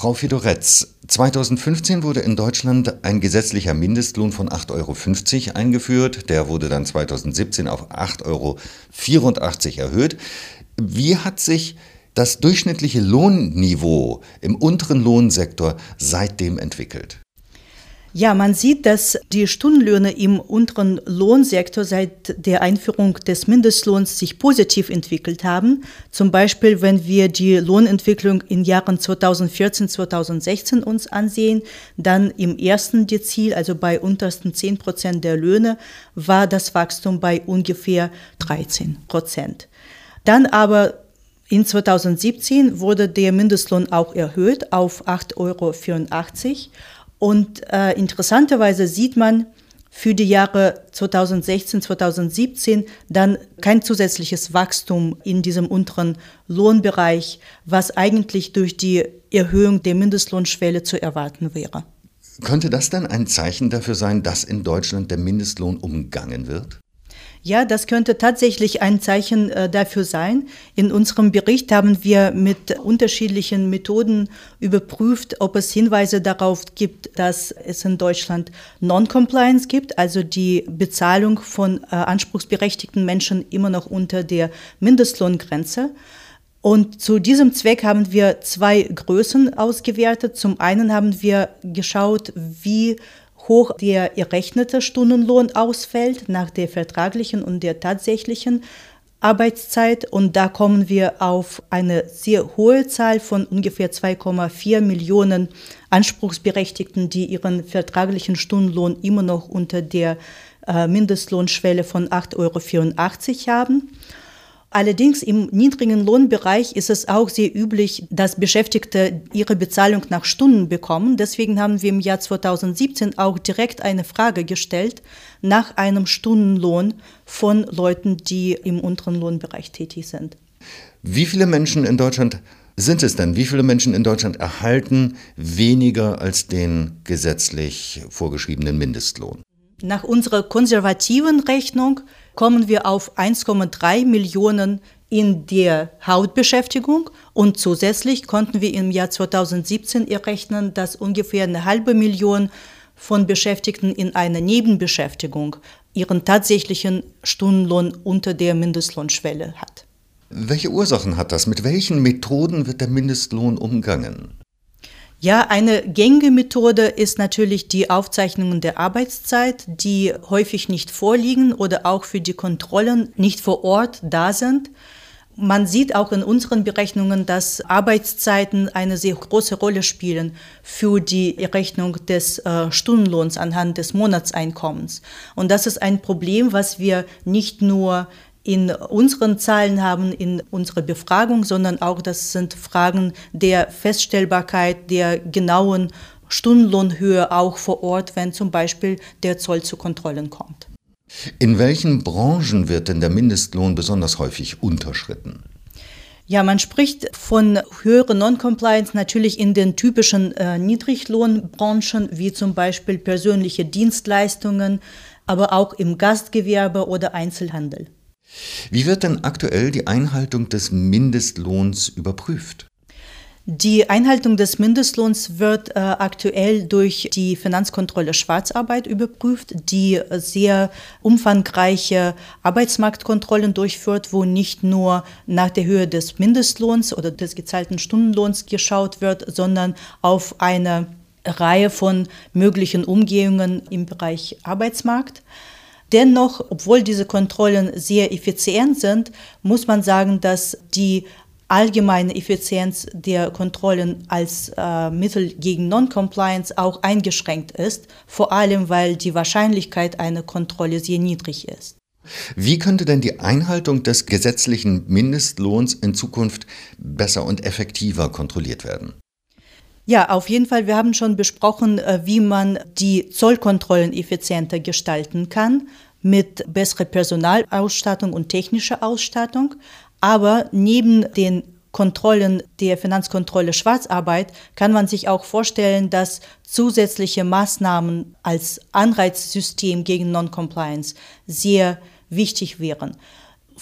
Frau Fidoretz, 2015 wurde in Deutschland ein gesetzlicher Mindestlohn von 8,50 Euro eingeführt. Der wurde dann 2017 auf 8,84 Euro erhöht. Wie hat sich das durchschnittliche Lohnniveau im unteren Lohnsektor seitdem entwickelt? Ja, man sieht, dass die Stundenlöhne im unteren Lohnsektor seit der Einführung des Mindestlohns sich positiv entwickelt haben. Zum Beispiel, wenn wir die Lohnentwicklung in Jahren 2014, 2016 uns ansehen, dann im ersten Dezil, also bei untersten 10 Prozent der Löhne, war das Wachstum bei ungefähr 13 Prozent. Dann aber in 2017 wurde der Mindestlohn auch erhöht auf 8,84 Euro. Und äh, interessanterweise sieht man für die Jahre 2016, 2017 dann kein zusätzliches Wachstum in diesem unteren Lohnbereich, was eigentlich durch die Erhöhung der Mindestlohnschwelle zu erwarten wäre. Könnte das dann ein Zeichen dafür sein, dass in Deutschland der Mindestlohn umgangen wird? Ja, das könnte tatsächlich ein Zeichen äh, dafür sein. In unserem Bericht haben wir mit unterschiedlichen Methoden überprüft, ob es Hinweise darauf gibt, dass es in Deutschland Non-Compliance gibt, also die Bezahlung von äh, anspruchsberechtigten Menschen immer noch unter der Mindestlohngrenze. Und zu diesem Zweck haben wir zwei Größen ausgewertet. Zum einen haben wir geschaut, wie hoch der errechnete Stundenlohn ausfällt nach der vertraglichen und der tatsächlichen Arbeitszeit. Und da kommen wir auf eine sehr hohe Zahl von ungefähr 2,4 Millionen Anspruchsberechtigten, die ihren vertraglichen Stundenlohn immer noch unter der äh, Mindestlohnschwelle von 8,84 Euro haben. Allerdings im niedrigen Lohnbereich ist es auch sehr üblich, dass Beschäftigte ihre Bezahlung nach Stunden bekommen. Deswegen haben wir im Jahr 2017 auch direkt eine Frage gestellt nach einem Stundenlohn von Leuten, die im unteren Lohnbereich tätig sind. Wie viele Menschen in Deutschland sind es denn? Wie viele Menschen in Deutschland erhalten weniger als den gesetzlich vorgeschriebenen Mindestlohn? Nach unserer konservativen Rechnung kommen wir auf 1,3 Millionen in der Hauptbeschäftigung und zusätzlich konnten wir im Jahr 2017 errechnen, dass ungefähr eine halbe Million von Beschäftigten in einer Nebenbeschäftigung ihren tatsächlichen Stundenlohn unter der Mindestlohnschwelle hat. Welche Ursachen hat das? Mit welchen Methoden wird der Mindestlohn umgangen? Ja, eine gängige Methode ist natürlich die Aufzeichnungen der Arbeitszeit, die häufig nicht vorliegen oder auch für die Kontrollen nicht vor Ort da sind. Man sieht auch in unseren Berechnungen, dass Arbeitszeiten eine sehr große Rolle spielen für die Errechnung des äh, Stundenlohns anhand des Monatseinkommens. Und das ist ein Problem, was wir nicht nur in unseren Zahlen haben, in unserer Befragung, sondern auch das sind Fragen der Feststellbarkeit, der genauen Stundenlohnhöhe auch vor Ort, wenn zum Beispiel der Zoll zu Kontrollen kommt. In welchen Branchen wird denn der Mindestlohn besonders häufig unterschritten? Ja, man spricht von höherer Non-Compliance natürlich in den typischen äh, Niedriglohnbranchen, wie zum Beispiel persönliche Dienstleistungen, aber auch im Gastgewerbe oder Einzelhandel. Wie wird denn aktuell die Einhaltung des Mindestlohns überprüft? Die Einhaltung des Mindestlohns wird äh, aktuell durch die Finanzkontrolle Schwarzarbeit überprüft, die sehr umfangreiche Arbeitsmarktkontrollen durchführt, wo nicht nur nach der Höhe des Mindestlohns oder des gezahlten Stundenlohns geschaut wird, sondern auf eine Reihe von möglichen Umgehungen im Bereich Arbeitsmarkt. Dennoch, obwohl diese Kontrollen sehr effizient sind, muss man sagen, dass die allgemeine Effizienz der Kontrollen als äh, Mittel gegen Non-Compliance auch eingeschränkt ist, vor allem weil die Wahrscheinlichkeit einer Kontrolle sehr niedrig ist. Wie könnte denn die Einhaltung des gesetzlichen Mindestlohns in Zukunft besser und effektiver kontrolliert werden? Ja, auf jeden Fall. Wir haben schon besprochen, äh, wie man die Zollkontrollen effizienter gestalten kann mit besserer Personalausstattung und technischer Ausstattung. Aber neben den Kontrollen der Finanzkontrolle Schwarzarbeit kann man sich auch vorstellen, dass zusätzliche Maßnahmen als Anreizsystem gegen Non-Compliance sehr wichtig wären.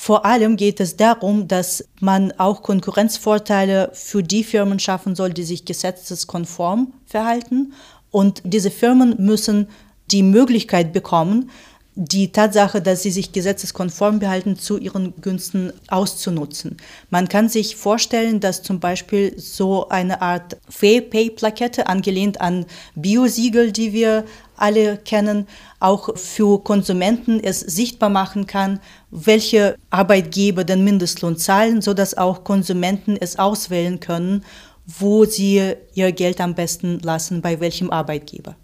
Vor allem geht es darum, dass man auch Konkurrenzvorteile für die Firmen schaffen soll, die sich gesetzeskonform verhalten. Und diese Firmen müssen die Möglichkeit bekommen, die Tatsache, dass sie sich gesetzeskonform behalten, zu ihren Günsten auszunutzen. Man kann sich vorstellen, dass zum Beispiel so eine Art Fair Pay Plakette, angelehnt an Biosiegel, die wir alle kennen, auch für Konsumenten es sichtbar machen kann, welche Arbeitgeber den Mindestlohn zahlen, sodass auch Konsumenten es auswählen können, wo sie ihr Geld am besten lassen, bei welchem Arbeitgeber.